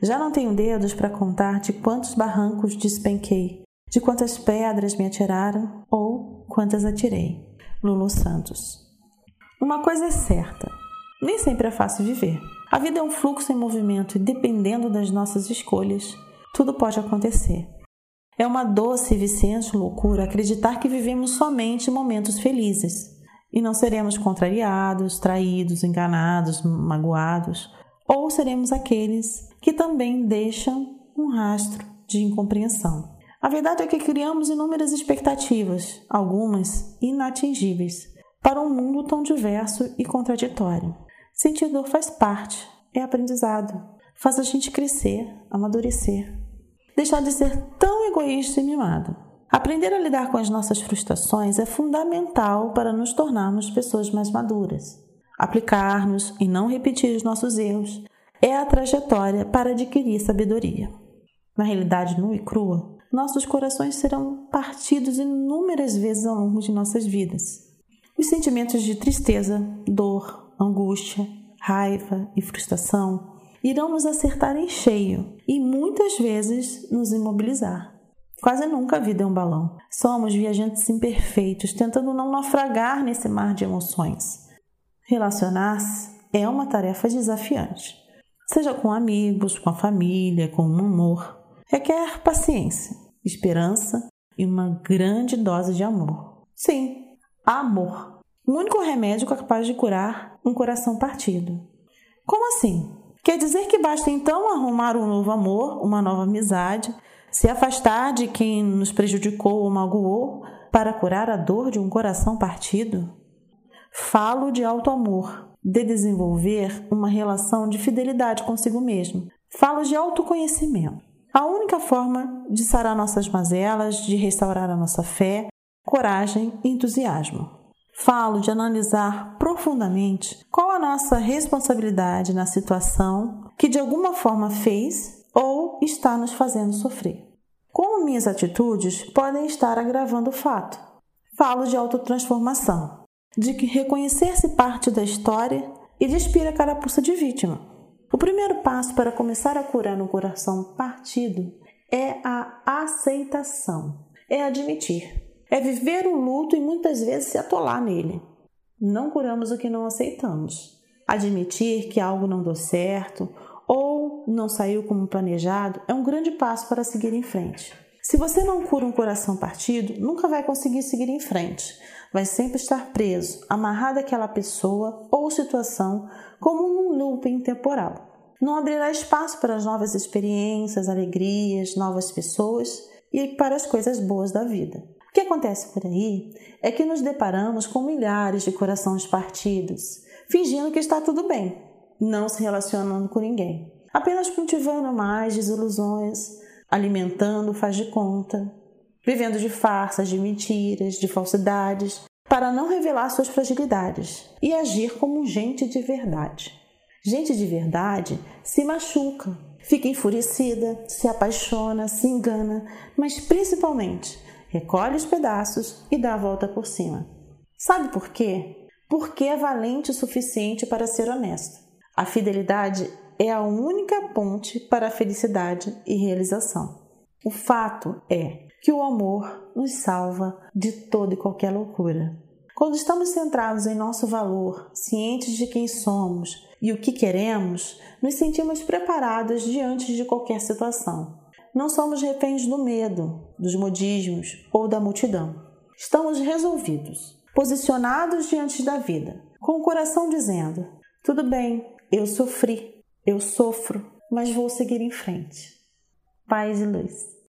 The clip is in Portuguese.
Já não tenho dedos para contar de quantos barrancos despenquei, de quantas pedras me atiraram ou quantas atirei. Lulu Santos. Uma coisa é certa: nem sempre é fácil viver. A vida é um fluxo em movimento e, dependendo das nossas escolhas, tudo pode acontecer. É uma doce e viciante loucura acreditar que vivemos somente momentos felizes e não seremos contrariados, traídos, enganados, magoados, ou seremos aqueles que também deixam um rastro de incompreensão. A verdade é que criamos inúmeras expectativas, algumas inatingíveis, para um mundo tão diverso e contraditório. Sentir dor faz parte, é aprendizado, faz a gente crescer, amadurecer, deixar de ser tão egoísta e mimado. Aprender a lidar com as nossas frustrações é fundamental para nos tornarmos pessoas mais maduras. Aplicar-nos e não repetir os nossos erros é a trajetória para adquirir sabedoria. Na realidade nua e crua, nossos corações serão partidos inúmeras vezes ao longo de nossas vidas. Os sentimentos de tristeza, dor, angústia, raiva e frustração irão nos acertar em cheio e muitas vezes nos imobilizar. Quase nunca a vida é um balão. Somos viajantes imperfeitos, tentando não naufragar nesse mar de emoções. Relacionar-se é uma tarefa desafiante, seja com amigos, com a família, com um amor. Requer paciência, esperança e uma grande dose de amor. Sim, amor. O único remédio capaz de curar um coração partido. Como assim? Quer dizer que basta então arrumar um novo amor, uma nova amizade, se afastar de quem nos prejudicou ou magoou para curar a dor de um coração partido? Falo de alto amor, de desenvolver uma relação de fidelidade consigo mesmo. Falo de autoconhecimento. A única forma de sarar nossas mazelas, de restaurar a nossa fé, coragem e entusiasmo. Falo de analisar profundamente qual a nossa responsabilidade na situação que de alguma forma fez ou está nos fazendo sofrer. Como minhas atitudes podem estar agravando o fato. Falo de autotransformação, de reconhecer-se parte da história e despir a carapuça de vítima. O primeiro passo para começar a curar no coração partido é a aceitação, é admitir é viver o luto e muitas vezes se atolar nele. Não curamos o que não aceitamos. Admitir que algo não deu certo ou não saiu como planejado é um grande passo para seguir em frente. Se você não cura um coração partido, nunca vai conseguir seguir em frente. Vai sempre estar preso, amarrado àquela pessoa ou situação como um looping temporal. Não abrirá espaço para as novas experiências, alegrias, novas pessoas e para as coisas boas da vida. O que acontece por aí é que nos deparamos com milhares de corações partidos, fingindo que está tudo bem, não se relacionando com ninguém, apenas cultivando mais desilusões, alimentando faz de conta, vivendo de farsas, de mentiras, de falsidades, para não revelar suas fragilidades e agir como gente de verdade. Gente de verdade se machuca, fica enfurecida, se apaixona, se engana, mas principalmente recolhe os pedaços e dá a volta por cima. Sabe por quê? Porque é valente o suficiente para ser honesto. A fidelidade é a única ponte para a felicidade e realização. O fato é que o amor nos salva de toda e qualquer loucura. Quando estamos centrados em nosso valor, cientes de quem somos e o que queremos, nos sentimos preparados diante de qualquer situação. Não somos reféns do medo, dos modismos ou da multidão. Estamos resolvidos, posicionados diante da vida, com o coração dizendo: tudo bem, eu sofri, eu sofro, mas vou seguir em frente. Paz e luz.